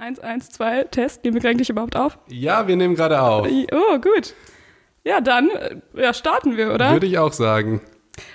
1, 1, 2, Test. Nehmen wir eigentlich überhaupt auf? Ja, wir nehmen gerade auf. Oh, gut. Ja, dann äh, ja, starten wir, oder? Würde ich auch sagen.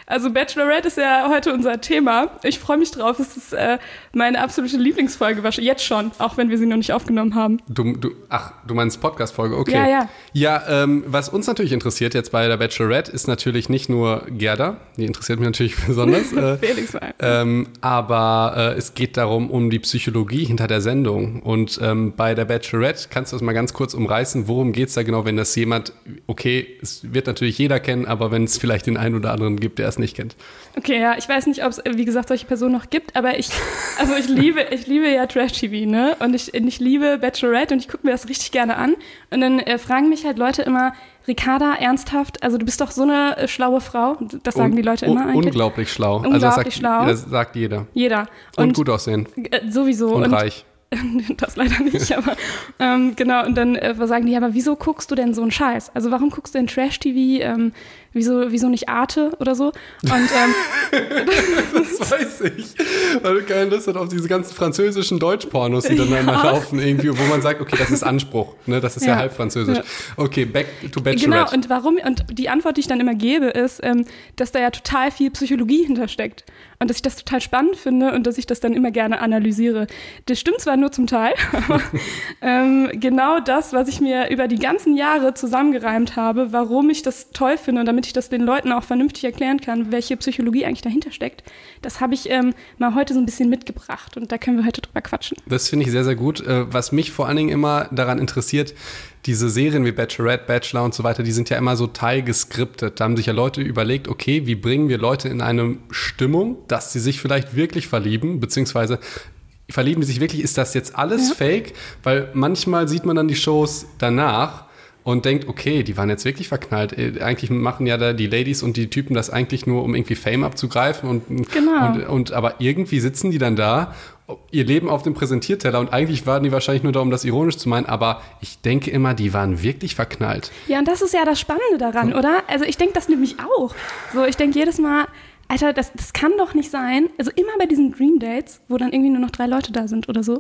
Also Bachelorette ist ja heute unser Thema. Ich freue mich drauf. Es ist äh, meine absolute Lieblingsfolge, jetzt schon, auch wenn wir sie noch nicht aufgenommen haben. Du, du, ach, du meinst Podcast-Folge, okay. Ja, ja. Ja, ähm, was uns natürlich interessiert jetzt bei der Bachelorette ist natürlich nicht nur Gerda, die interessiert mich natürlich besonders. Äh, Felix mal. Ähm, aber äh, es geht darum, um die Psychologie hinter der Sendung. Und ähm, bei der Bachelorette kannst du das mal ganz kurz umreißen. Worum geht es da genau, wenn das jemand, okay, es wird natürlich jeder kennen, aber wenn es vielleicht den einen oder anderen gibt, der es nicht kennt. Okay, ja, ich weiß nicht, ob es, wie gesagt, solche Personen noch gibt, aber ich, also ich liebe, ich liebe ja Trash-TV, ne? Und ich, ich liebe Bachelorette und ich gucke mir das richtig gerne an. Und dann äh, fragen mich halt Leute immer, Ricarda, ernsthaft, also du bist doch so eine äh, schlaue Frau. Das sagen Un die Leute immer eigentlich. Unglaublich schlau. Unglaublich also das sagt, schlau. Das sagt jeder. Jeder. Und, gut aussehen. Äh, sowieso. Und, reich. das leider nicht, aber ähm, genau. Und dann äh, sagen die, aber wieso guckst du denn so einen Scheiß? Also warum guckst du denn Trash-TV? Ähm, wieso, wieso nicht Arte oder so? Und ähm, das weiß ich. Weil du keine Lust hast auf diese ganzen französischen Deutschpornos, die dann ja. immer laufen, irgendwie, wo man sagt, okay, das ist Anspruch. Ne? Das ist ja, ja halb französisch. Ja. Okay, back to Bachelorette. Genau, und warum, und die Antwort, die ich dann immer gebe, ist, ähm, dass da ja total viel Psychologie hintersteckt. Und dass ich das total spannend finde und dass ich das dann immer gerne analysiere. Das stimmt zwar nur zum Teil, aber ähm, genau das, was ich mir über die ganzen Jahre zusammengereimt habe, warum ich das toll finde und damit ich das den Leuten auch vernünftig erklären kann, welche Psychologie eigentlich dahinter steckt, das habe ich ähm, mal heute so ein bisschen mitgebracht und da können wir heute drüber quatschen. Das finde ich sehr, sehr gut. Äh, was mich vor allen Dingen immer daran interessiert, diese Serien wie Bachelorette, Bachelor und so weiter, die sind ja immer so teilgeskriptet. Da haben sich ja Leute überlegt, okay, wie bringen wir Leute in eine Stimmung, dass sie sich vielleicht wirklich verlieben, beziehungsweise verlieben die sich wirklich, ist das jetzt alles ja. fake? Weil manchmal sieht man dann die Shows danach und denkt, okay, die waren jetzt wirklich verknallt. Äh, eigentlich machen ja da die Ladies und die Typen das eigentlich nur, um irgendwie Fame abzugreifen und, genau. und, und aber irgendwie sitzen die dann da ihr Leben auf dem Präsentierteller und eigentlich waren die wahrscheinlich nur da, um das ironisch zu meinen, aber ich denke immer, die waren wirklich verknallt. Ja, und das ist ja das Spannende daran, so. oder? Also ich denke das nämlich auch. So, ich denke jedes Mal, Alter, das, das kann doch nicht sein. Also immer bei diesen Dream Dates, wo dann irgendwie nur noch drei Leute da sind oder so,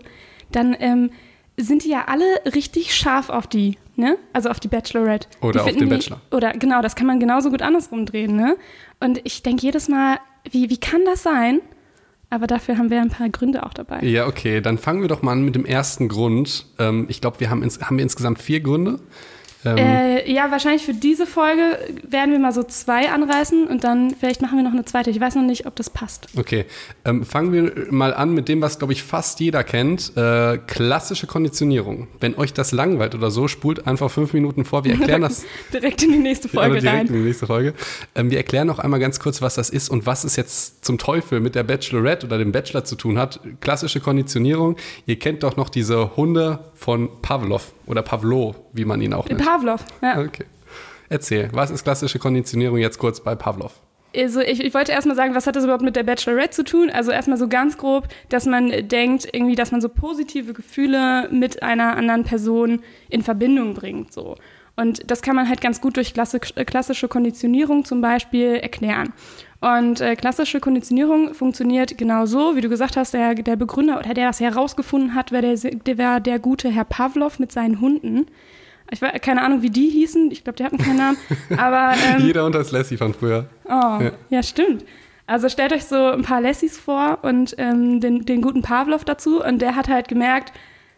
dann ähm, sind die ja alle richtig scharf auf die, ne? Also auf die Bachelorette. Oder die auf den Bachelor. oder genau, das kann man genauso gut andersrum drehen, ne? Und ich denke jedes Mal, wie, wie kann das sein? Aber dafür haben wir ein paar Gründe auch dabei. Ja, okay. Dann fangen wir doch mal an mit dem ersten Grund. Ähm, ich glaube, wir haben, ins, haben wir insgesamt vier Gründe. Ähm, äh, ja, wahrscheinlich für diese Folge werden wir mal so zwei anreißen und dann vielleicht machen wir noch eine zweite. Ich weiß noch nicht, ob das passt. Okay, ähm, fangen wir mal an mit dem, was, glaube ich, fast jeder kennt. Äh, klassische Konditionierung. Wenn euch das langweilt oder so, spult einfach fünf Minuten vor. Wir erklären das. direkt in die nächste Folge direkt rein. in die nächste Folge. Ähm, wir erklären noch einmal ganz kurz, was das ist und was es jetzt zum Teufel mit der Bachelorette oder dem Bachelor zu tun hat. Klassische Konditionierung. Ihr kennt doch noch diese Hunde von Pavlov oder Pavlo, wie man ihn auch nennt. Pavlov, ja. Okay. Erzähl, was ist klassische Konditionierung jetzt kurz bei Pavlov? Also ich, ich wollte erstmal sagen, was hat das überhaupt mit der Bachelorette zu tun? Also erstmal so ganz grob, dass man denkt, irgendwie, dass man so positive Gefühle mit einer anderen Person in Verbindung bringt. So. Und das kann man halt ganz gut durch klassische Konditionierung zum Beispiel erklären. Und äh, klassische Konditionierung funktioniert genau so, wie du gesagt hast, der, der Begründer oder der das herausgefunden hat, war der, der, war der gute Herr Pavlov mit seinen Hunden. Ich weiß keine Ahnung, wie die hießen. Ich glaube, die hatten keinen Namen. Aber, ähm, Jeder unter das Lassie von früher. Oh, ja. ja. stimmt. Also stellt euch so ein paar Lassies vor und ähm, den, den guten Pavlov dazu. Und der hat halt gemerkt,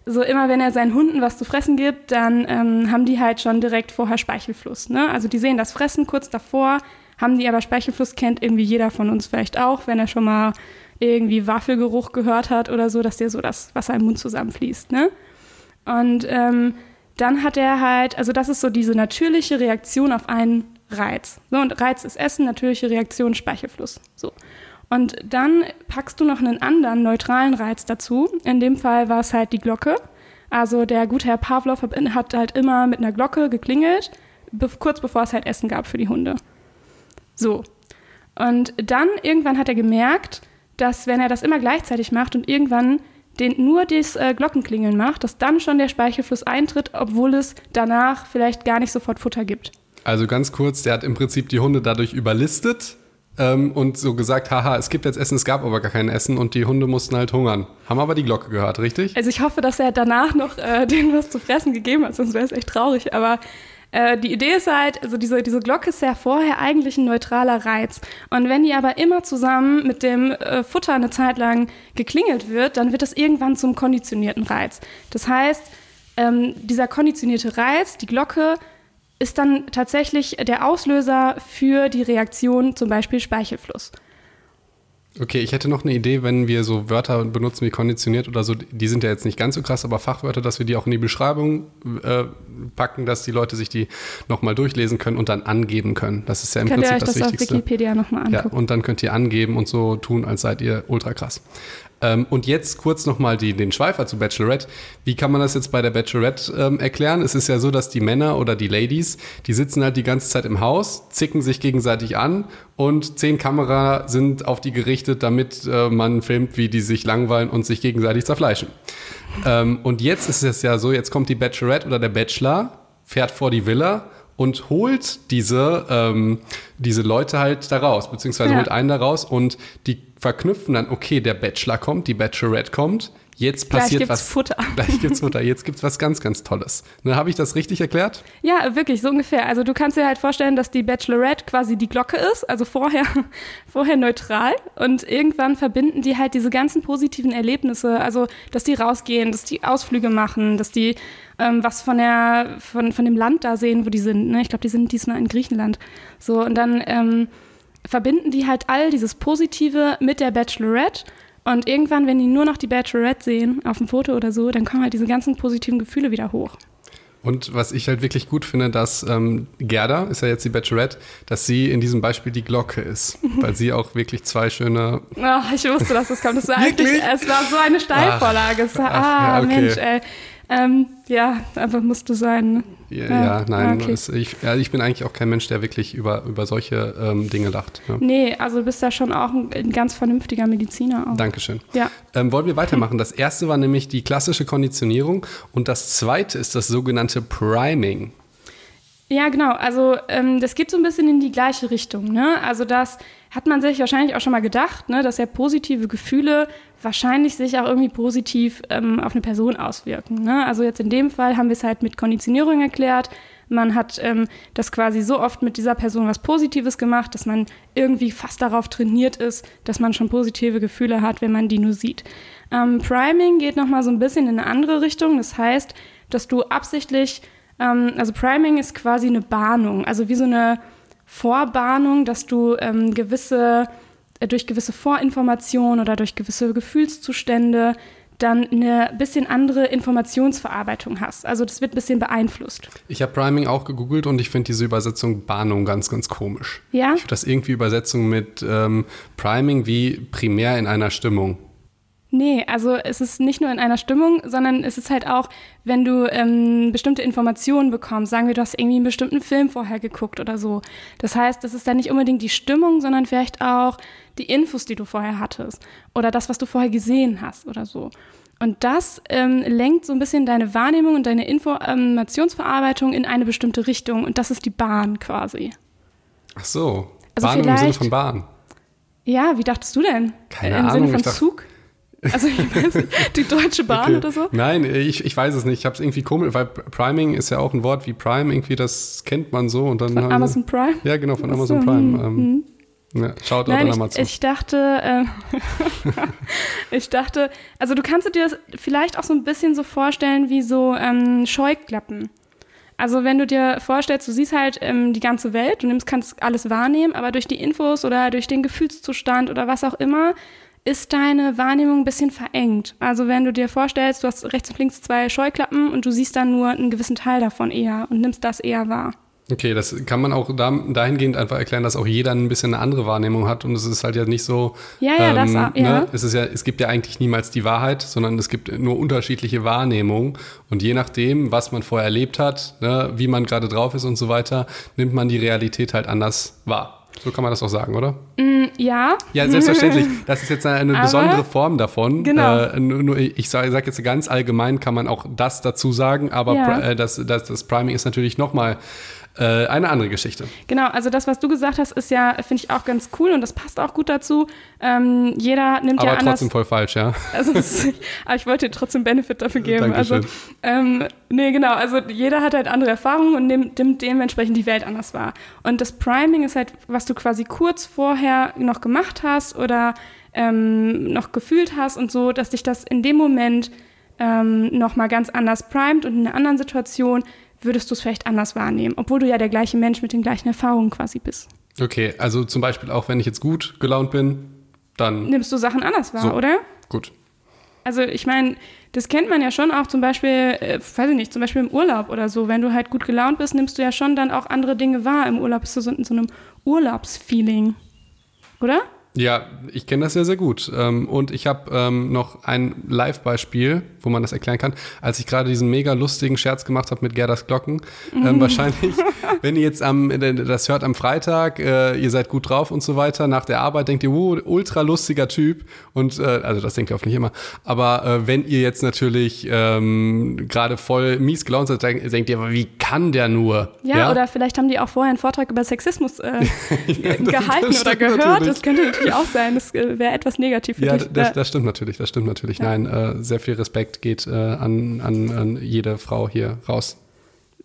so immer wenn er seinen Hunden was zu fressen gibt, dann ähm, haben die halt schon direkt vorher Speichelfluss. Ne? Also die sehen das Fressen kurz davor, haben die aber Speichelfluss, kennt irgendwie jeder von uns vielleicht auch, wenn er schon mal irgendwie Waffelgeruch gehört hat oder so, dass dir so das Wasser im Mund zusammenfließt. Ne? Und ähm, dann hat er halt, also das ist so diese natürliche Reaktion auf einen Reiz. So, und Reiz ist Essen, natürliche Reaktion Speichelfluss. So. Und dann packst du noch einen anderen neutralen Reiz dazu. In dem Fall war es halt die Glocke. Also der gute Herr Pavlov hat halt immer mit einer Glocke geklingelt, kurz bevor es halt Essen gab für die Hunde. So. Und dann irgendwann hat er gemerkt, dass wenn er das immer gleichzeitig macht und irgendwann den, nur das äh, Glockenklingeln macht, dass dann schon der Speichelfluss eintritt, obwohl es danach vielleicht gar nicht sofort Futter gibt. Also ganz kurz, der hat im Prinzip die Hunde dadurch überlistet, ähm, und so gesagt, haha, es gibt jetzt Essen, es gab aber gar kein Essen und die Hunde mussten halt hungern. Haben aber die Glocke gehört, richtig? Also ich hoffe, dass er danach noch äh, denen was zu fressen gegeben hat, sonst wäre es echt traurig. Aber äh, die Idee ist halt, also diese, diese Glocke ist ja vorher eigentlich ein neutraler Reiz. Und wenn die aber immer zusammen mit dem äh, Futter eine Zeit lang geklingelt wird, dann wird das irgendwann zum konditionierten Reiz. Das heißt, ähm, dieser konditionierte Reiz, die Glocke, ist dann tatsächlich der Auslöser für die Reaktion, zum Beispiel Speichelfluss. Okay, ich hätte noch eine Idee, wenn wir so Wörter benutzen wie konditioniert oder so, die sind ja jetzt nicht ganz so krass, aber Fachwörter, dass wir die auch in die Beschreibung äh, packen, dass die Leute sich die nochmal durchlesen können und dann angeben können. Das ist ja im Könnt Prinzip ihr euch das, das auf Wichtigste. Wikipedia nochmal angucken? Ja, und dann könnt ihr angeben und so tun, als seid ihr ultra krass. Ähm, und jetzt kurz nochmal den Schweifer zu Bachelorette. Wie kann man das jetzt bei der Bachelorette ähm, erklären? Es ist ja so, dass die Männer oder die Ladies, die sitzen halt die ganze Zeit im Haus, zicken sich gegenseitig an und zehn Kamera sind auf die gerichtet, damit äh, man filmt, wie die sich langweilen und sich gegenseitig zerfleischen. Ähm, und jetzt ist es ja so, jetzt kommt die Bachelorette oder der Bachelor, fährt vor die Villa und holt diese, ähm, diese Leute halt da raus, beziehungsweise Ja. holt einen da raus und die verknüpfen dann, okay, der Bachelor kommt, die Bachelorette kommt, jetzt Gleich passiert gibt's was. Futter. Gleich gibt's Futter, jetzt gibt's was ganz, ganz Tolles. Ne, Habe ich das richtig erklärt? Ja, wirklich, so ungefähr. Also du kannst dir halt vorstellen, dass die Bachelorette quasi die Glocke ist, also vorher, vorher neutral und irgendwann verbinden die halt diese ganzen positiven Erlebnisse, also dass die rausgehen, dass die Ausflüge machen, dass die ähm, was von der von, von dem Land da sehen, wo die sind. Ne? Ich glaube, die sind diesmal in Griechenland. So und dann ähm, verbinden die halt all dieses Positive mit der Bachelorette. Und irgendwann, wenn die nur noch die Bachelorette sehen, auf dem Foto oder so, dann kommen halt diese ganzen positiven Gefühle wieder hoch. Und was ich halt wirklich gut finde, dass ähm, Gerda, ist ja jetzt die Bachelorette, dass sie in diesem Beispiel die Glocke ist, weil sie auch wirklich zwei schöne Ach, ich wusste, dass das kommt. Das war eigentlich, es war so eine Steilvorlage. Es war, Ach, ah, ja, okay. Mensch, ey. Ähm, ja, einfach musste sein. ne? Ja, Ja, ja nein, okay. es, ich, ja, ich bin eigentlich auch kein Mensch, der wirklich über, über solche ähm, Dinge lacht. Ja. Nee, also du bist da schon auch ein, ein ganz vernünftiger Mediziner. Auch. Dankeschön. Ja. Ähm, wollen wir weitermachen? Das erste war nämlich die klassische Konditionierung und das zweite ist das sogenannte Priming. Ja, genau. Also ähm, das geht so ein bisschen in die gleiche Richtung. Ne? Also das hat man sich wahrscheinlich auch schon mal gedacht, ne? dass ja positive Gefühle wahrscheinlich sich auch irgendwie positiv ähm, auf eine Person auswirken. Ne? Also jetzt in dem Fall haben wir es halt mit Konditionierung erklärt. Man hat ähm, das quasi so oft mit dieser Person was Positives gemacht, dass man irgendwie fast darauf trainiert ist, dass man schon positive Gefühle hat, wenn man die nur sieht. Ähm, Priming geht nochmal so ein bisschen in eine andere Richtung. Das heißt, dass du absichtlich ähm, also Priming ist quasi eine Bahnung, also wie so eine Vorbahnung, dass du ähm, gewisse, äh, durch gewisse Vorinformationen oder durch gewisse Gefühlszustände dann eine bisschen andere Informationsverarbeitung hast. Also das wird ein bisschen beeinflusst. Ich habe Priming auch gegoogelt und ich finde diese Übersetzung Bahnung ganz, ganz komisch. Ja? Ich finde das irgendwie Übersetzung mit ähm, Priming wie primär in einer Stimmung. Nee, also es ist nicht nur in einer Stimmung, sondern es ist halt auch, wenn du ähm, bestimmte Informationen bekommst. Sagen wir, du hast irgendwie einen bestimmten Film vorher geguckt oder so. Das heißt, das ist dann nicht unbedingt die Stimmung, sondern vielleicht auch die Infos, die du vorher hattest. Oder das, was du vorher gesehen hast oder so. Und das ähm, lenkt so ein bisschen deine Wahrnehmung und deine Informationsverarbeitung in eine bestimmte Richtung. Und das ist die Bahn quasi. Ach so. Also Bahnung im Sinne von Bahn. Ja, wie dachtest du denn? Keine Im Ahnung, Sinne ich von dachte- Zug? Also ich weiß nicht, die Deutsche Bahn Okay. oder so? Nein, ich, ich weiß es nicht. Ich habe es irgendwie komisch, weil Priming ist ja auch ein Wort wie Prime, irgendwie, das kennt man so. Und dann Von haben- Amazon Prime? Ja, genau, von Ach so, Amazon Prime. hm, Ähm, ja, schaut Nein, an ich, Amazon. ich dachte, ähm, ich dachte, also du kannst dir das vielleicht auch so ein bisschen so vorstellen wie so ähm, Scheuklappen. Also wenn du dir vorstellst, du siehst halt ähm, die ganze Welt, du nimmst, kannst alles wahrnehmen, aber durch die Infos oder durch den Gefühlszustand oder was auch immer, ist deine Wahrnehmung ein bisschen verengt. Also wenn du dir vorstellst, du hast rechts und links zwei Scheuklappen und du siehst dann nur einen gewissen Teil davon eher und nimmst das eher wahr. Okay, das kann man auch da, dahingehend einfach erklären, dass auch jeder ein bisschen eine andere Wahrnehmung hat und es ist halt ja nicht so. Ja, ja, das auch, ja. Ne? Es, ist ja, es gibt ja eigentlich niemals die Wahrheit, sondern es gibt nur unterschiedliche Wahrnehmungen und je nachdem, was man vorher erlebt hat, ne, wie man gerade drauf ist und so weiter, nimmt man die Realität halt anders wahr. So kann man das auch sagen, oder? Ja, Ja, selbstverständlich. Das ist jetzt eine Aber- besondere Form davon. Genau. Äh, nur, ich sage sag jetzt ganz allgemein, kann man auch das dazu sagen, aber Ja. Äh, das, das, das Priming ist natürlich nochmal Äh, eine andere Geschichte. Genau, also das, was du gesagt hast, ist ja, finde ich auch ganz cool und das passt auch gut dazu. Ähm, jeder nimmt Aber ja anders. trotzdem voll falsch, ja. Also, aber ich wollte dir trotzdem Benefit dafür geben. Also, Dankeschön. ähm, nee, genau. Also, jeder hat halt andere Erfahrungen und nimmt, nimmt dementsprechend die Welt anders wahr. Und das Priming ist halt, was du quasi kurz vorher noch gemacht hast oder ähm, noch gefühlt hast und so, dass dich das in dem Moment ähm, nochmal ganz anders primet und in einer anderen Situation würdest du es vielleicht anders wahrnehmen, obwohl du ja der gleiche Mensch mit den gleichen Erfahrungen quasi bist. Okay, also zum Beispiel auch, wenn ich jetzt gut gelaunt bin, dann Nimmst du Sachen anders wahr, So. oder? gut. Also ich meine, das kennt man ja schon auch zum Beispiel, äh, weiß ich nicht, zum Beispiel im Urlaub oder so. Wenn du halt gut gelaunt bist, nimmst du ja schon dann auch andere Dinge wahr. Im Urlaub bist du so in so einem Urlaubsfeeling. Oder? Ja, ich kenne das sehr, sehr gut. Ähm, Und ich habe ähm, noch ein Live-Beispiel, wo man das erklären kann. Als ich gerade diesen mega lustigen Scherz gemacht habe mit Gerdas Glocken, ähm, wahrscheinlich, wenn ihr jetzt am, das hört am Freitag, äh, ihr seid gut drauf und so weiter, nach der Arbeit denkt ihr, wow, ultra lustiger Typ. Und äh, also das denkt ihr hoffentlich immer. Aber äh, wenn ihr jetzt natürlich ähm, gerade voll mies gelaunt seid, denkt ihr, wie kann der nur? Ja, oder vielleicht haben die auch vorher einen Vortrag über Sexismus äh, gehalten das oder gehört. natürlich. Das könnte natürlich auch sein. Das äh, wäre etwas negativ für Ja, dich. das, Ja. das stimmt natürlich, das stimmt natürlich. Nein, äh, sehr viel Respekt geht äh, an, an, an jede Frau hier raus.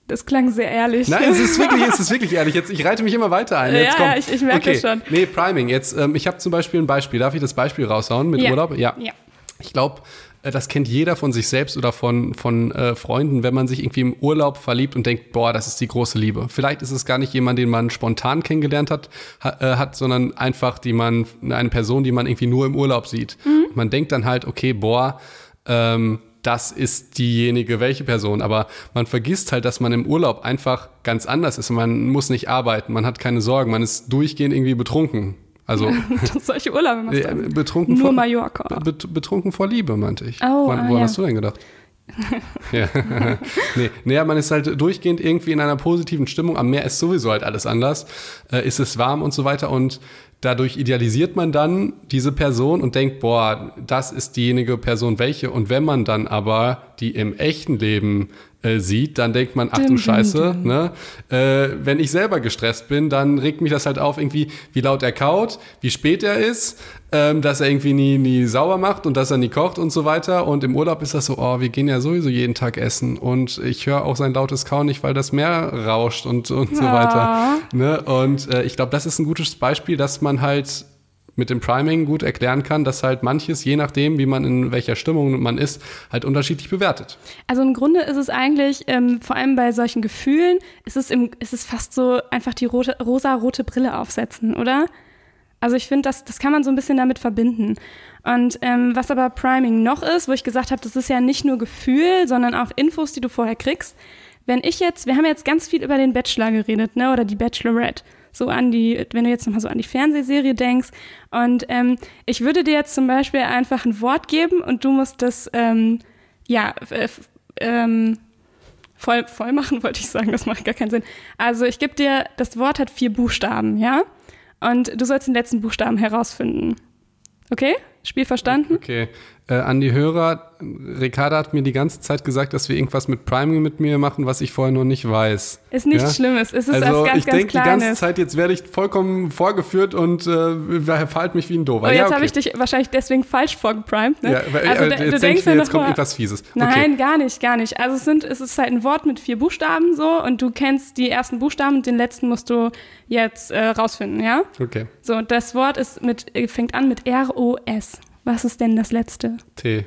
das klang sehr ehrlich. Nein, es ist wirklich, es ist wirklich ehrlich. Jetzt, ich reite mich immer weiter ein. Jetzt Ja, ja, ich- ich merke okay. schon. Nee, Priming. Jetzt, ähm, ich habe zum Beispiel ein Beispiel. Darf ich das Beispiel raushauen mit Ja. Urlaub? Ja. Ja. Ich glaube, das kennt jeder von sich selbst oder von, von äh, Freunden, wenn man sich irgendwie im Urlaub verliebt und denkt, boah, das ist die große Liebe. Vielleicht ist es gar nicht jemand, den man spontan kennengelernt hat, ha, äh, hat sondern einfach die man, eine Person, die man irgendwie nur im Urlaub sieht. Und man denkt dann halt, okay, boah, ähm, das ist diejenige, welche Person. Aber man vergisst halt, dass man im Urlaub einfach ganz anders ist. Man muss nicht arbeiten, man hat keine Sorgen, man ist durchgehend irgendwie betrunken. Also Solche Urlaube machst du. betrunken Nur vor, Mallorca. be betrunken vor Liebe, meinte ich. Oh, woran ah, woran ja. hast du denn gedacht? ja. nee, naja, man ist halt durchgehend irgendwie in einer positiven Stimmung. Am Meer ist sowieso halt alles anders. Äh, ist es warm und so weiter. Und dadurch idealisiert man dann diese Person und denkt, boah, das ist diejenige Person welche. Und wenn man dann aber die im echten Leben äh, sieht, dann denkt man, ach du Scheiße, ne? Äh, wenn ich selber gestresst bin, dann regt mich das halt auf, irgendwie, wie laut er kaut, wie spät er ist, ähm, dass er irgendwie nie, nie sauber macht und dass er nie kocht und so weiter. Und im Urlaub ist das so, oh, wir gehen ja sowieso jeden Tag essen und ich höre auch sein lautes Kauen nicht, weil das Meer rauscht und, und so Ah. weiter. Ne? Und äh, ich glaube, das ist ein gutes Beispiel, dass man halt mit dem Priming gut erklären kann, dass halt manches, je nachdem, wie man in welcher Stimmung man ist, halt unterschiedlich bewertet. Also im Grunde ist es eigentlich, ähm, vor allem bei solchen Gefühlen, ist es, im, ist es fast so einfach die rote, rosa-rote Brille aufsetzen, oder? Also ich finde, das, das kann man so ein bisschen damit verbinden. Und ähm, was aber Priming noch ist, wo ich gesagt habe, das ist ja nicht nur Gefühl, sondern auch Infos, die du vorher kriegst. Wenn ich jetzt, wir haben jetzt ganz viel über den Bachelor geredet, ne, oder die Bachelorette, so an die, wenn du jetzt nochmal so an die Fernsehserie denkst. Und ähm, ich würde dir jetzt zum Beispiel einfach ein Wort geben und du musst das, ähm, ja, ähm, voll, voll machen, wollte ich sagen, das macht gar keinen Sinn. Also ich gebe dir, das Wort hat vier Buchstaben, ja? Und du sollst den letzten Buchstaben herausfinden. Okay? Spiel verstanden? Okay. Äh, an die Hörer, Ricarda hat mir die ganze Zeit gesagt, dass wir irgendwas mit Priming mit mir machen, was ich vorher noch nicht weiß. Ist nichts Ja? Schlimmes. Es ist also was ganz, ich denke die ganze. Zeit, jetzt werde ich vollkommen vorgeführt und äh, verhalte mich wie ein Dover. Oh, jetzt ja, okay. habe ich dich wahrscheinlich deswegen falsch vorgeprimed. Ne? ja, weil, also, äh, da- du jetzt denke denkst ich mir, jetzt kommt irgendwas Fieses. Nein, gar nicht, gar nicht. Also es, sind, es ist halt ein Wort mit vier Buchstaben so und du kennst die ersten Buchstaben und den letzten musst du jetzt äh, rausfinden, ja? Okay. okay. So, das Wort ist mit, fängt an mit R-O-S. Was ist denn das letzte? T.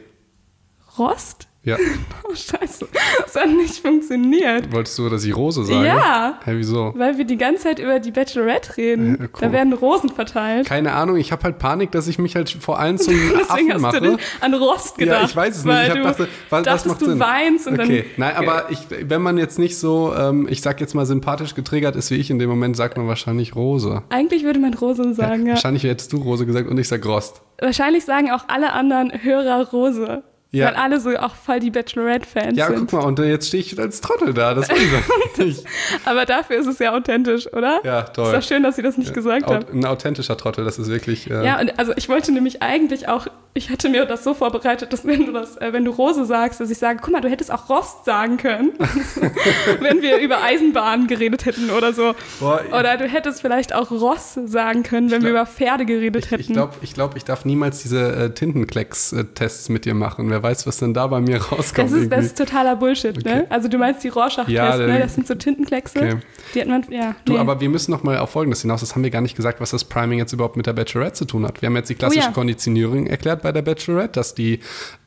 Rost? Ja. Oh, scheiße. Das hat nicht funktioniert. Wolltest du, dass ich Rose sage? Ja. Hä, wieso? Weil wir die ganze Zeit über die Bachelorette reden. Ja, cool. Da werden Rosen verteilt. Keine Ahnung, ich habe halt Panik, dass ich mich halt vor allem zum Affen hast mache. du an Rost gedacht. Ja, ich weiß es nicht. Ich hab du dachte, was, was dachtest, macht du Sinn? weinst und okay, dann. nein, aber ich, wenn man jetzt nicht so, ähm, ich sag jetzt mal sympathisch getriggert ist wie ich in dem Moment, sagt man wahrscheinlich Rose. Eigentlich würde man Rose sagen, ja. Wahrscheinlich hättest du Rose gesagt und ich sag Rost. Wahrscheinlich sagen auch alle anderen Hörer Rose. Ja. Weil alle so auch voll die Bachelorette-Fans Ja, sind. guck mal, und äh, jetzt stehe ich als Trottel da. Das weiß ich nicht. Aber dafür ist es ja authentisch, oder? Ja, toll. Ist doch schön, dass sie das nicht gesagt Au- haben. Ein authentischer Trottel, das ist wirklich. Äh, Ja, und also ich wollte nämlich eigentlich auch ich hatte mir das so vorbereitet, dass wenn du das, äh, wenn du Rose sagst, dass ich sage, guck mal, du hättest auch Rost sagen können, wenn wir über Eisenbahnen geredet hätten oder so. Boah, oder du hättest vielleicht auch Ross sagen können, wenn glaub, wir über Pferde geredet hätten. Ich glaube, ich, glaub, ich darf niemals diese äh, Tintenklecks-Tests mit dir machen. Wer weiß, was denn da bei mir rauskommt. Das ist, das ist totaler Bullshit, ne? okay. ne? Also du meinst die Rorschach-Tests, ja, ne? Das sind so Tintenkleckse. Okay. Die hat man, ja. Du, nee. aber wir müssen noch mal auf Folgendes hinaus. Das haben wir gar nicht gesagt, was das Priming jetzt überhaupt mit der Bachelorette zu tun hat. Wir haben jetzt die klassische oh, ja. Konditionierung erklärt bei der Bachelorette, dass die,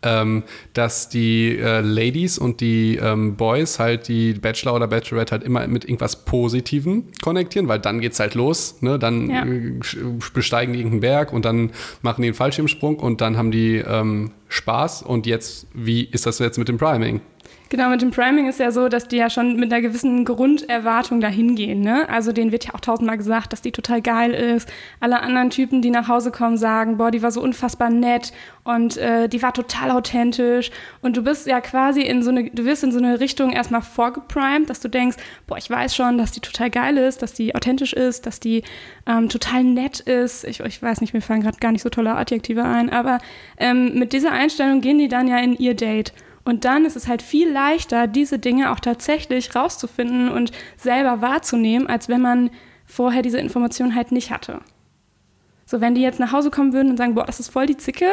ähm, dass die äh, Ladies und die ähm, Boys halt die Bachelor oder Bachelorette halt immer mit irgendwas Positivem konnektieren, weil dann geht's halt los. Ne? Dann ja. äh, besteigen die irgendeinen Berg und dann machen die einen Fallschirmsprung und dann haben die ähm, Spaß. Und jetzt, wie ist das jetzt mit dem Priming? Genau, mit dem Priming ist ja so, dass die ja schon mit einer gewissen Grunderwartung dahin gehen. Ne? Also denen wird ja auch tausendmal gesagt, dass die total geil ist. Alle anderen Typen, die nach Hause kommen, sagen, boah, die war so unfassbar nett und äh, die war total authentisch. Und du bist ja quasi in so eine, du wirst in so eine Richtung erstmal vorgeprimed, dass du denkst, boah, ich weiß schon, dass die total geil ist, dass die authentisch ist, dass die ähm, total nett ist. Ich, ich weiß nicht, mir fallen gerade gar nicht so tolle Adjektive ein, aber ähm, mit dieser Einstellung gehen die dann ja in ihr Date. Und dann ist es halt viel leichter, diese Dinge auch tatsächlich rauszufinden und selber wahrzunehmen, als wenn man vorher diese Information halt nicht hatte. So, wenn die jetzt nach Hause kommen würden und sagen, boah, das ist voll die Zicke,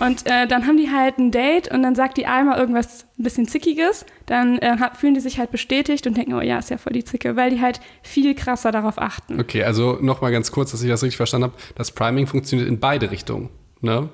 und äh, dann haben die halt ein Date und dann sagt die einmal irgendwas ein bisschen Zickiges, dann äh, fühlen die sich halt bestätigt und denken, oh ja, ist ja voll die Zicke, weil die halt viel krasser darauf achten. Okay, also nochmal ganz kurz, dass ich das richtig verstanden habe. Das Priming funktioniert in beide Richtungen, ne?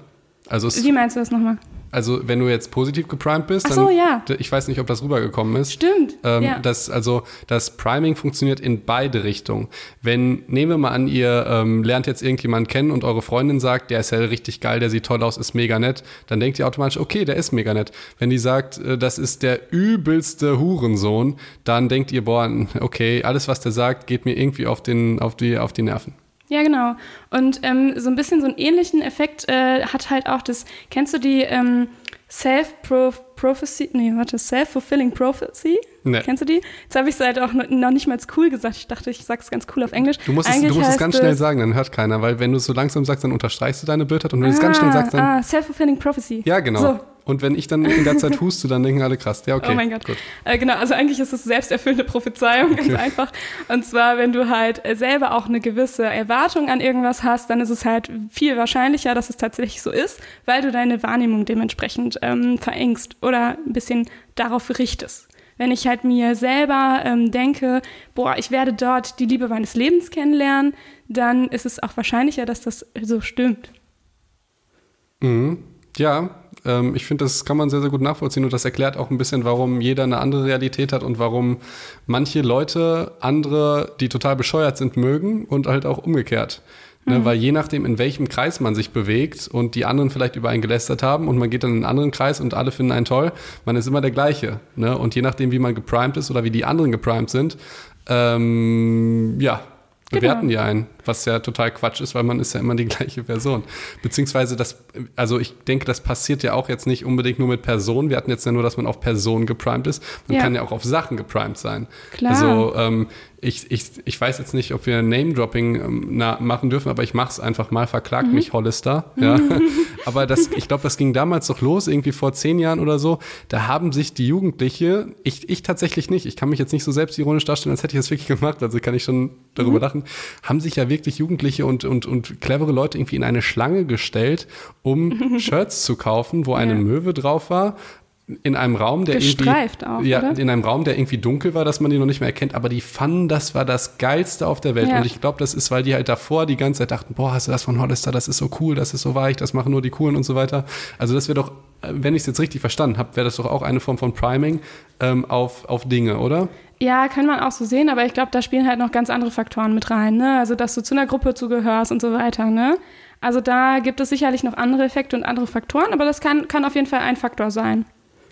Also Wie meinst du das nochmal? Also wenn du jetzt positiv geprimed bist, so, dann, ja. ich weiß nicht, ob das rübergekommen ist. Stimmt. Ähm, ja. das, also das Priming funktioniert in beide Richtungen. Wenn, nehmen wir mal an, ihr ähm, lernt jetzt irgendjemanden kennen und eure Freundin sagt, der ist ja richtig geil, der sieht toll aus, ist mega nett, dann denkt ihr automatisch, okay, der ist mega nett. Wenn die sagt, äh, das ist der übelste Hurensohn, dann denkt ihr, boah, okay, alles, was der sagt, geht mir irgendwie auf, den, auf, die, auf die Nerven. Ja, genau. Und ähm, so ein bisschen so einen ähnlichen Effekt äh, hat halt auch das, kennst du die ähm, Self-Prophecy, nee, warte, Self-Fulfilling Prophecy? Nee. Kennst du die? Jetzt habe ich es halt auch noch nicht mal cool gesagt. Ich dachte, ich sag's ganz cool auf Englisch. Du musst, es, du musst es ganz schnell sagen, dann hört keiner, weil wenn du es so langsam sagst, dann unterstreichst du deine Bildheit und wenn ah, du es ganz schnell sagst, dann. Ah, Self-Fulfilling Prophecy. Ja, genau. So, und wenn ich dann in der Zeit huste, dann denken alle krass. Ja, okay. Oh mein Gott. Äh, genau, also eigentlich ist es selbsterfüllende Prophezeiung, okay. ganz einfach. Und zwar, wenn du halt äh, selber auch eine gewisse Erwartung an irgendwas hast, dann ist es halt viel wahrscheinlicher, dass es tatsächlich so ist, weil du deine Wahrnehmung dementsprechend ähm, verengst oder ein bisschen darauf richtest. Wenn ich halt mir selber ähm, denke, boah, ich werde dort die Liebe meines Lebens kennenlernen, dann ist es auch wahrscheinlicher, dass das so stimmt. Mhm. Ja, ähm, ich finde, das kann man sehr, sehr gut nachvollziehen und das erklärt auch ein bisschen, warum jeder eine andere Realität hat und warum manche Leute andere, die total bescheuert sind, mögen und halt auch umgekehrt. Ne, mhm. Weil je nachdem, in welchem Kreis man sich bewegt und die anderen vielleicht über einen gelästert haben und man geht dann in einen anderen Kreis und alle finden einen toll, man ist immer der gleiche. Ne? Und je nachdem, wie man geprimed ist oder wie die anderen geprimed sind, ähm, ja, bewerten genau. die einen, was ja total Quatsch ist, weil man ist ja immer die gleiche Person. Beziehungsweise das, also ich denke, das passiert ja auch jetzt nicht unbedingt nur mit Personen. Wir hatten jetzt ja nur, dass man auf Personen geprimed ist. Man ja. kann ja auch auf Sachen geprimed sein. Klar. Also ähm, ich, ich, ich weiß jetzt nicht, ob wir Name-Dropping ähm, machen dürfen, aber ich mache es einfach mal. Verklagt mhm. mich Hollister. Ja. aber das, ich glaube, das ging damals doch los, irgendwie vor zehn Jahren oder so. Da haben sich die Jugendliche, ich, ich tatsächlich nicht, ich kann mich jetzt nicht so selbstironisch darstellen, als hätte ich das wirklich gemacht, also kann ich schon darüber mhm. lachen, haben sich ja wirklich Jugendliche und, und, und clevere Leute irgendwie in eine Schlange gestellt, um Shirts zu kaufen, wo eine ja. Möwe drauf war in einem Raum, der Gestreift irgendwie, auch, ja, oder? in einem Raum, der irgendwie dunkel war, dass man die noch nicht mehr erkennt, aber die fanden, das war das geilste auf der Welt ja. und ich glaube, das ist, weil die halt davor die ganze Zeit dachten, boah, hast du das von Hollister, das ist so cool, das ist so weich, das machen nur die coolen und so weiter. Also das wäre doch, wenn ich es jetzt richtig verstanden habe, wäre das doch auch eine Form von Priming ähm, auf, auf Dinge, oder? Ja, kann man auch so sehen, aber ich glaube, da spielen halt noch ganz andere Faktoren mit rein, ne? Also, dass du zu einer Gruppe zugehörst und so weiter, ne? Also da gibt es sicherlich noch andere Effekte und andere Faktoren, aber das kann, kann auf jeden Fall ein Faktor sein.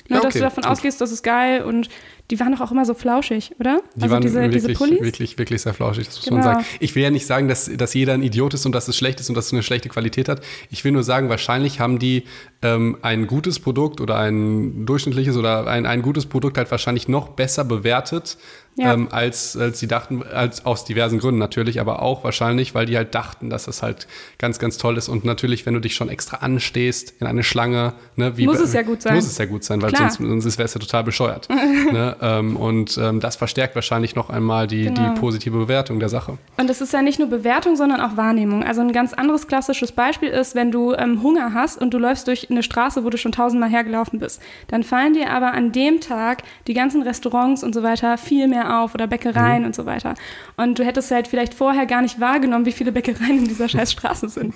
Ne, okay. Dass du davon Gut. ausgehst, das ist geil und die waren doch auch immer so flauschig, oder? Die also waren diese, wirklich, diese Pullis? wirklich, wirklich sehr flauschig, das muss genau. man sagen. Ich will ja nicht sagen, dass, dass jeder ein Idiot ist und dass es schlecht ist und dass es eine schlechte Qualität hat. Ich will nur sagen, wahrscheinlich haben die ähm, ein gutes Produkt oder ein durchschnittliches oder ein, ein gutes Produkt halt wahrscheinlich noch besser bewertet, ja. ähm, als, als sie dachten, als aus diversen Gründen natürlich, aber auch wahrscheinlich, weil die halt dachten, dass das halt ganz, ganz toll ist. Und natürlich, wenn du dich schon extra anstehst in eine Schlange, ne, wie muss es ja gut sein. Muss es ja gut sein, weil Klar. sonst, sonst wäre es ja total bescheuert. ne? ähm, und ähm, das verstärkt wahrscheinlich noch einmal die, genau. die positive Bewertung der Sache. Und es ist ja nicht nur Bewertung, sondern auch Wahrnehmung. Also ein ganz anderes klassisches Beispiel ist, wenn du ähm, Hunger hast und du läufst durch eine Straße, wo du schon tausendmal hergelaufen bist, dann fallen dir aber an dem Tag die ganzen Restaurants und so weiter viel mehr mehr auf oder Bäckereien mhm. und so weiter. Und du hättest halt vielleicht vorher gar nicht wahrgenommen, wie viele Bäckereien in dieser Scheißstraße sind.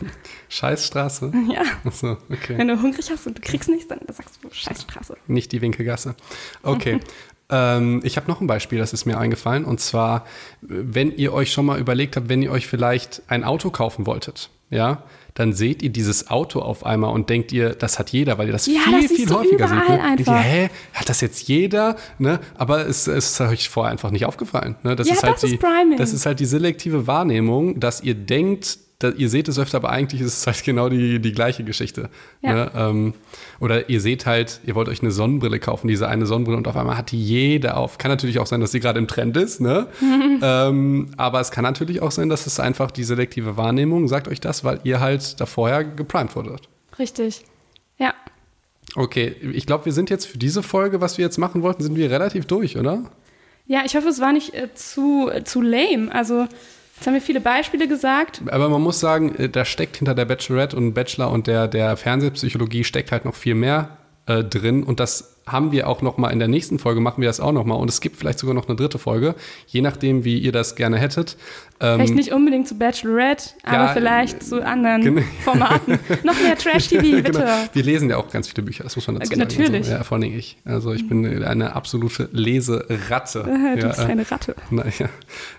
Scheißstraße? Ja. Achso, okay. Wenn du hungrig hast und du kriegst nichts, dann sagst du Scheißstraße. Nicht die Winkelgasse. Okay. Ähm, ich habe noch ein Beispiel, das ist mir eingefallen. Und zwar, wenn ihr euch schon mal überlegt habt, wenn ihr euch vielleicht ein Auto kaufen wolltet, ja, dann seht ihr dieses Auto auf einmal und denkt ihr, das hat jeder, weil ihr das ja, viel, das viel häufiger seht. Ne? Einfach. Ihr, hä, hat das jetzt jeder? Ne? Aber es, es ist euch vorher einfach nicht aufgefallen. Ne? Das, ja, ist halt das, die, ist das ist halt die selektive Wahrnehmung, dass ihr denkt, da, ihr seht es öfter, aber eigentlich ist es halt genau die, die gleiche Geschichte. Ja. Ne? Ähm, oder ihr seht halt, ihr wollt euch eine Sonnenbrille kaufen, diese eine Sonnenbrille, und auf einmal hat die jeder auf. Kann natürlich auch sein, dass sie gerade im Trend ist, ne? ähm, aber es kann natürlich auch sein, dass es einfach die selektive Wahrnehmung sagt euch das, weil ihr halt da vorher geprimed wurdet. Richtig. Ja. Okay, ich glaube, wir sind jetzt für diese Folge, was wir jetzt machen wollten, sind wir relativ durch, oder? Ja, ich hoffe, es war nicht äh, zu, äh, zu lame. Also Jetzt haben wir viele Beispiele gesagt. Aber man muss sagen, äh, da steckt hinter der Bachelorette und Bachelor und der, der Fernsehpsychologie steckt halt noch viel mehr äh, drin. Und das haben wir auch noch mal in der nächsten Folge, machen wir das auch noch mal. Und es gibt vielleicht sogar noch eine dritte Folge, je nachdem, wie ihr das gerne hättet. Ähm, vielleicht nicht unbedingt zu Bachelorette, aber ja, vielleicht zu anderen genau. Formaten. noch mehr Trash-TV, genau. bitte. Genau. Wir lesen ja auch ganz viele Bücher, das muss man dazu sagen. Natürlich. Also, ja, vor allem ich. Also ich bin eine absolute Leseratte. du ja, bist eine Ratte. Na, ja.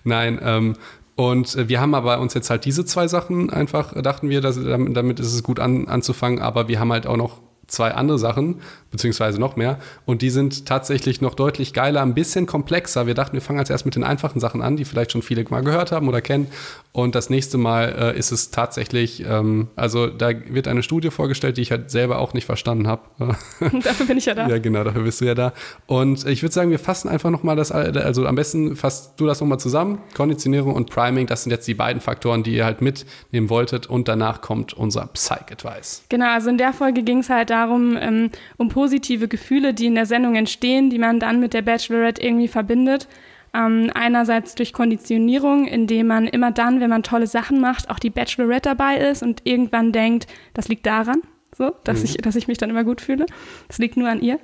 Nein, ähm, und äh, wir haben aber uns jetzt halt diese zwei Sachen einfach, dachten wir, dass, damit ist es gut an, anzufangen, aber wir haben halt auch noch zwei andere Sachen, beziehungsweise noch mehr. Und die sind tatsächlich noch deutlich geiler, ein bisschen komplexer. Wir dachten, wir fangen als erst mit den einfachen Sachen an, die vielleicht schon viele mal gehört haben oder kennen. Und das nächste Mal äh, ist es tatsächlich, ähm, also da wird eine Studie vorgestellt, die ich halt selber auch nicht verstanden habe. dafür bin ich ja da. Ja, genau, dafür bist du ja da. Und ich würde sagen, wir fassen einfach nochmal das, also am besten fasst du das nochmal zusammen. Konditionierung und Priming, das sind jetzt die beiden Faktoren, die ihr halt mitnehmen wolltet. Und danach kommt unser Psych-Advice. Genau, also in der Folge ging es halt darum, ähm, um positive Gefühle, die in der Sendung entstehen, die man dann mit der Bachelorette irgendwie verbindet. Ähm, einerseits durch Konditionierung, indem man immer dann, wenn man tolle Sachen macht, auch die Bachelorette dabei ist und irgendwann denkt, das liegt daran, so, dass, mhm. ich, dass ich mich dann immer gut fühle. Das liegt nur an ihr.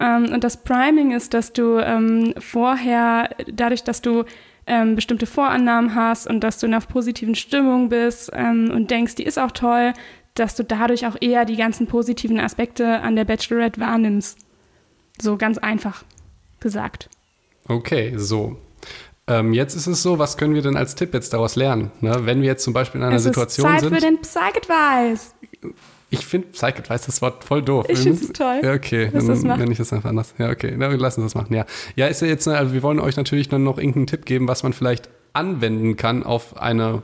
Ähm, und das Priming ist, dass du ähm, vorher, dadurch, dass du ähm, bestimmte Vorannahmen hast und dass du in einer positiven Stimmung bist ähm, und denkst, die ist auch toll, dass du dadurch auch eher die ganzen positiven Aspekte an der Bachelorette wahrnimmst. So ganz einfach gesagt. Okay, so. Ähm, jetzt ist es so, was können wir denn als Tipp jetzt daraus lernen? Ne? Wenn wir jetzt zum Beispiel in einer es Situation ist Zeit sind. für den Psych-Advice. Ich finde Psych-Advice das Wort voll doof. Ich finde es toll. Ja, okay, dann nenne ich das einfach anders. Ja, okay, Na, wir lassen das machen. Ja, ja ist ja jetzt, also wir wollen euch natürlich dann noch irgendeinen Tipp geben, was man vielleicht anwenden kann auf eine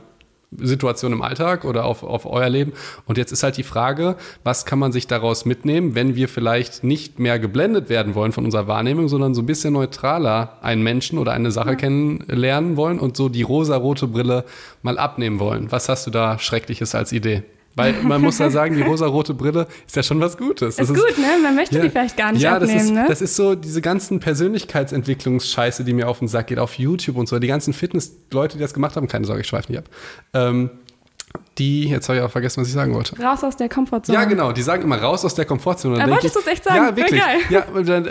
Situation im Alltag oder auf, auf euer Leben. Und jetzt ist halt die Frage, was kann man sich daraus mitnehmen, wenn wir vielleicht nicht mehr geblendet werden wollen von unserer Wahrnehmung, sondern so ein bisschen neutraler einen Menschen oder eine Sache ja. kennenlernen wollen und so die rosa-rote Brille mal abnehmen wollen. Was hast du da Schreckliches als Idee? Weil man muss ja sagen, die rosa-rote Brille ist ja schon was Gutes. Das ist, ist gut, ne? Man möchte ja, die vielleicht gar nicht ja, abnehmen, das ist, ne? Das ist so diese ganzen Persönlichkeitsentwicklungsscheiße, die mir auf den Sack geht, auf YouTube und so. Die ganzen Fitness-Leute, die das gemacht haben, keine Sorge, ich schweife nicht ab. Ähm, die, jetzt habe ich auch vergessen, was ich sagen wollte. Raus aus der Komfortzone. Ja, genau, die sagen immer raus aus der Komfortzone. Da wolltest du es echt sagen? Ja, wirklich. Ja,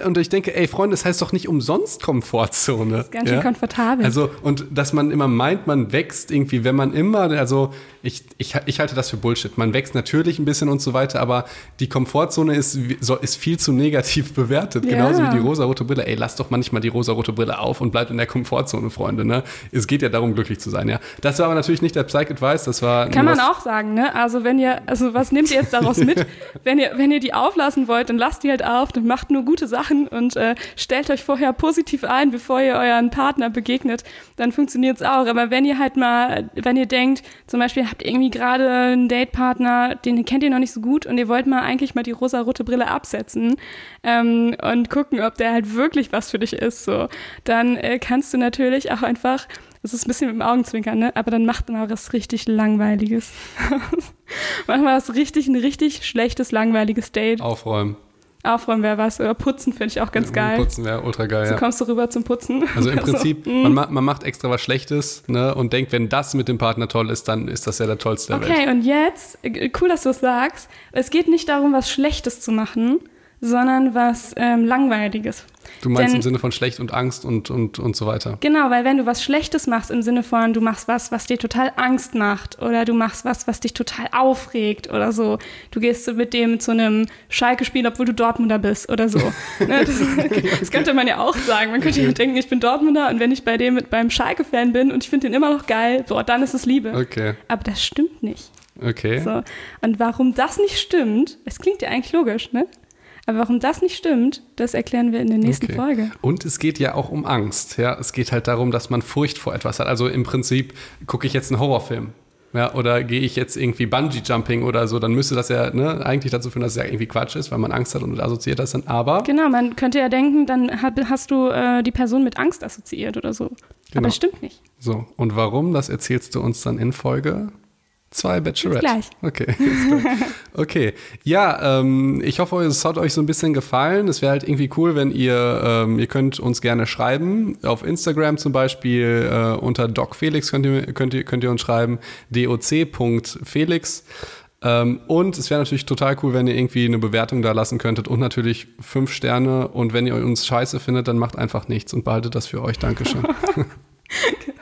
und ich denke, ey, Freunde, das heißt doch nicht umsonst Komfortzone. Das ist ganz schön ja? komfortabel. Also, und dass man immer meint, man wächst irgendwie, wenn man immer, also ich, ich, ich halte das für Bullshit. Man wächst natürlich ein bisschen und so weiter, aber die Komfortzone ist, ist viel zu negativ bewertet. Ja. Genauso wie die rosarote Brille. Ey, lass doch manchmal die rosarote Brille auf und bleibt in der Komfortzone, Freunde. Ne? Es geht ja darum, glücklich zu sein, ja. Das war aber natürlich nicht der Psych Advice, das war Kann man auch sagen, ne? Also wenn ihr, also was nehmt ihr jetzt daraus mit? wenn ihr, wenn ihr die auflassen wollt, dann lasst die halt auf, dann macht nur gute Sachen und äh, stellt euch vorher positiv ein, bevor ihr euren Partner begegnet, dann funktioniert es auch. Aber wenn ihr halt mal, wenn ihr denkt, zum Beispiel habt ihr irgendwie gerade einen Datepartner, den kennt ihr noch nicht so gut und ihr wollt mal eigentlich mal die rosa-rote Brille absetzen ähm, und gucken, ob der halt wirklich was für dich ist, so, dann äh, kannst du natürlich auch einfach das ist ein bisschen mit dem Augenzwinkern, ne? Aber dann macht mal was richtig Langweiliges. Mach mal was richtig, ein richtig schlechtes, langweiliges Date. Aufräumen. Aufräumen wäre was. Oder putzen finde ich auch ganz geil. Putzen wäre ultra geil. So ja. kommst du rüber zum Putzen. Also im Prinzip, mm. man, man, macht extra was Schlechtes ne, und denkt, wenn das mit dem Partner toll ist, dann ist das ja der tollste der okay, Welt. Okay, und jetzt, äh, cool, dass du es sagst. Es geht nicht darum, was Schlechtes zu machen, sondern was ähm, Langweiliges. Du meinst Denn, im Sinne von schlecht und Angst und, und, und so weiter. Genau, weil wenn du was Schlechtes machst, im Sinne von, du machst was, was dir total Angst macht oder du machst was, was dich total aufregt oder so. Du gehst so mit dem zu einem Schalke-Spiel, obwohl du Dortmunder bist oder so. ne, das, das, könnte man ja auch sagen. Man könnte ja denken, ich bin Dortmunder und wenn ich bei dem mit beim Schalke-Fan bin und ich finde den immer noch geil, boah, dann ist es Liebe. Okay. Aber das stimmt nicht. Okay. So. Und warum das nicht stimmt, es klingt ja eigentlich logisch, ne? Aber warum das nicht stimmt, das erklären wir in der nächsten okay. Folge. Und es geht ja auch um Angst. Ja, es geht halt darum, dass man Furcht vor etwas hat. Also im Prinzip gucke ich jetzt einen Horrorfilm. Ja, oder gehe ich jetzt irgendwie Bungee-Jumping oder so, dann müsste das ja ne, eigentlich dazu führen, dass es ja irgendwie Quatsch ist, weil man Angst hat und assoziiert das dann. Aber. Genau, man könnte ja denken, dann hast du äh, die Person mit Angst assoziiert oder so. Genau. Aber es stimmt nicht. So, und warum, das erzählst du uns dann in Folge Zwei Bachelorette. Gleich. Okay. okay. Ja, ähm, ich hoffe, es hat euch so ein bisschen gefallen. Es wäre halt irgendwie cool, wenn ihr, ähm, ihr könnt uns gerne schreiben. Auf Instagram zum Beispiel äh, unter docfelix könnt ihr, könnt, ihr, könnt ihr uns schreiben. doc.felix. Ähm, und es wäre natürlich total cool, wenn ihr irgendwie eine Bewertung da lassen könntet und natürlich fünf Sterne. Und wenn ihr uns scheiße findet, dann macht einfach nichts und behaltet das für euch. Dankeschön.